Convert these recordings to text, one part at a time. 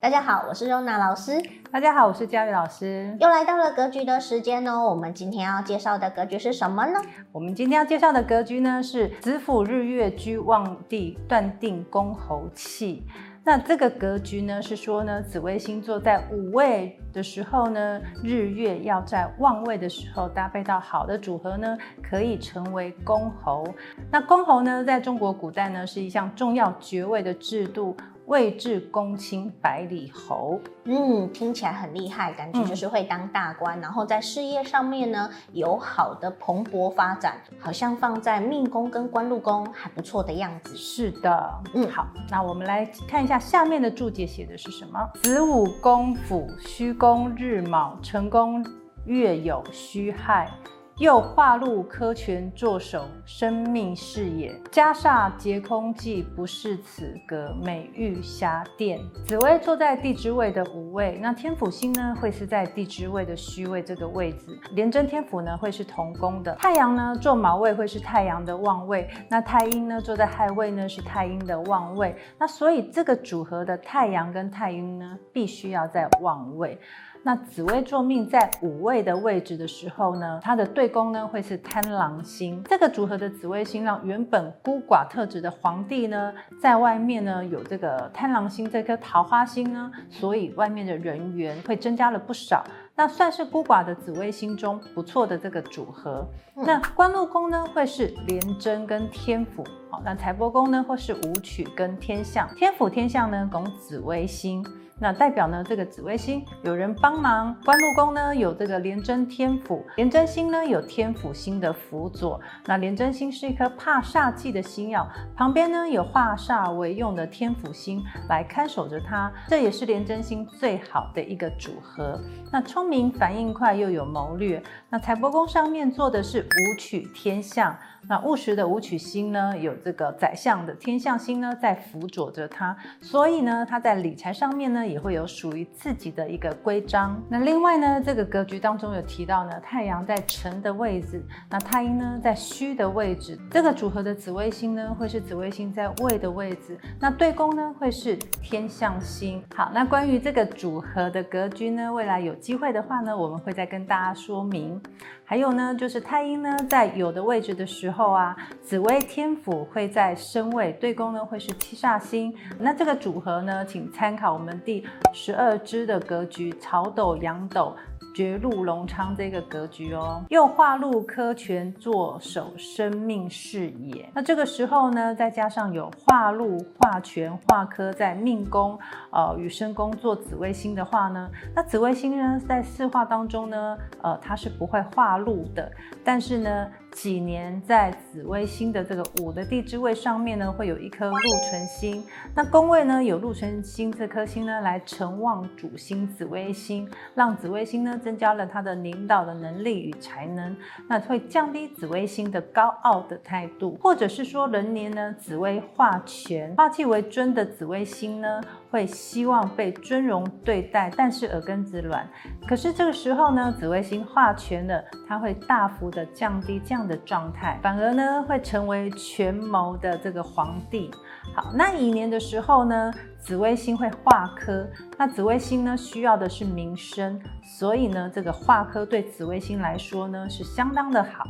大家好，我是露娜老师。大家好，我是佳宇老师。又来到了格局的时间哦。我们今天要介绍的格局是什么呢？我们今天要介绍的格局呢是子府日月居旺地，断定公侯气。那这个格局呢是说呢，紫微星座在五位的时候呢，日月要在旺位的时候搭配到好的组合呢，可以成为公侯。那公侯呢，在中国古代呢是一项重要爵位的制度。位至公卿百里侯，嗯，听起来很厉害，感觉就是会当大官，嗯、然后在事业上面呢有好的蓬勃发展，好像放在命宫跟官禄宫还不错的样子。是的，嗯，好，那我们来看一下下面的注解写的是什么？子午宫府虚宫日卯辰宫月酉戌亥。又化入科权坐守，生命事也。家煞劫空忌，不是此格，美玉霞殿。紫薇坐在地支位的午位，那天府星呢会是在地支位的戌位这个位置，廉贞天府呢会是同宫的。太阳呢坐卯位会是太阳的旺位，那太阴呢坐在亥位呢是太阴的旺位。那所以这个组合的太阳跟太阴呢必须要在旺位。那紫微坐命在五位的位置的时候呢，它的对宫呢会是贪狼星。这个组合的紫微星让原本孤寡特质的皇帝呢，在外面呢有这个贪狼星这颗桃花星呢，所以外面的人缘会增加了不少。那算是孤寡的紫微星中不错的这个组合。嗯、那官禄宫呢会是廉贞跟天府，好，那财帛宫呢会是武曲跟天相，天府天相呢拱紫微星。那代表呢，这个紫微星有人帮忙。官禄宫呢有这个廉贞天府，廉贞星呢有天府星的辅佐。那廉贞星是一颗怕煞忌的星曜，旁边呢有化煞为用的天府星来看守着它，这也是廉贞星最好的一个组合。那聪明、反应快又有谋略。那财帛宫上面做的是武曲天相。那务实的武曲星呢，有这个宰相的天象星呢，在辅佐着他，所以呢，他在理财上面呢，也会有属于自己的一个规章。那另外呢，这个格局当中有提到呢，太阳在辰的位置，那太阴呢在戌的位置，这个组合的紫微星呢，会是紫微星在未的位置，那对宫呢会是天象星。好，那关于这个组合的格局呢，未来有机会的话呢，我们会再跟大家说明。还有呢，就是太阴呢在有的位置的时候啊，紫微天府会在申位，对宫呢会是七煞星。那这个组合呢，请参考我们第十二支的格局，曹斗、阳斗。绝禄隆昌这个格局哦，又化禄科权坐守生命事业。那这个时候呢，再加上有化禄、化权、化科在命宫，呃，与申宫做紫微星的话呢，那紫微星呢，在四化当中呢，呃，它是不会化禄的，但是呢。几年在紫微星的这个五的地支位上面呢，会有一颗禄存星。那宫位呢，有禄存星这颗星呢，来承旺主星紫微星，让紫微星呢增加了它的领导的能力与才能。那会降低紫微星的高傲的态度，或者是说人年呢，紫微化权，化气为尊的紫微星呢，会希望被尊荣对待，但是耳根子软。可是这个时候呢，紫微星化权了，它会大幅的降低这样的状态，反而呢会成为权谋的这个皇帝。好，那乙年的时候呢，紫微星会化科，那紫微星呢需要的是名声，所以呢这个化科对紫微星来说呢是相当的好。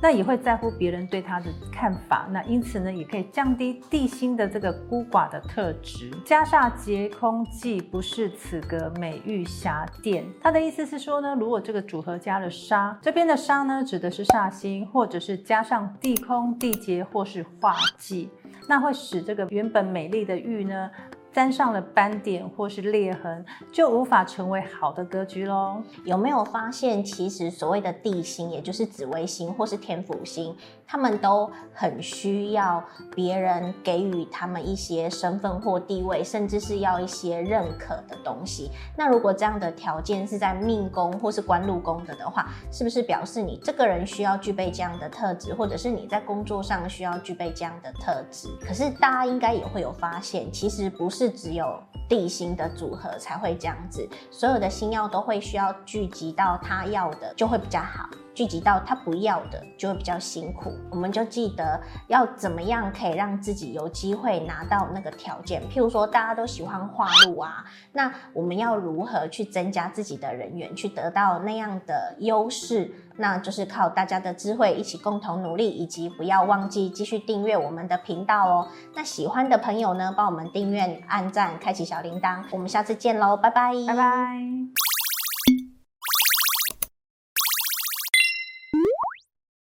那也会在乎别人对他的看法，那因此呢，也可以降低地星的这个孤寡的特质。加煞劫空忌，不是此格，美玉霞殿。他的意思是说呢，如果这个组合加了煞，这边的煞呢，指的是煞星，或者是加上地空、地劫或是化忌，那会使这个原本美丽的玉呢，沾上了斑点或是裂痕，就无法成为好的格局喽。有没有发现，其实所谓的地星，也就是紫微星或是天府星，他们都很需要别人给予他们一些身份或地位，甚至是要一些认可的东西。那如果这样的条件是在命宫或是官禄宫的的话，是不是表示你这个人需要具备这样的特质，或者是你在工作上需要具备这样的特质？可是大家应该也会有发现，其实不是。只有地心的组合才会这样子，所有的星曜都会需要聚集到他要的，就会比较好。聚集到他不要的，就会比较辛苦。我们就记得要怎么样可以让自己有机会拿到那个条件。譬如说，大家都喜欢画路啊，那我们要如何去增加自己的人员，去得到那样的优势？那就是靠大家的智慧一起共同努力，以及不要忘记继续订阅我们的频道哦。那喜欢的朋友呢，帮我们订阅、按赞、开启小铃铛。我们下次见喽，拜拜，拜拜。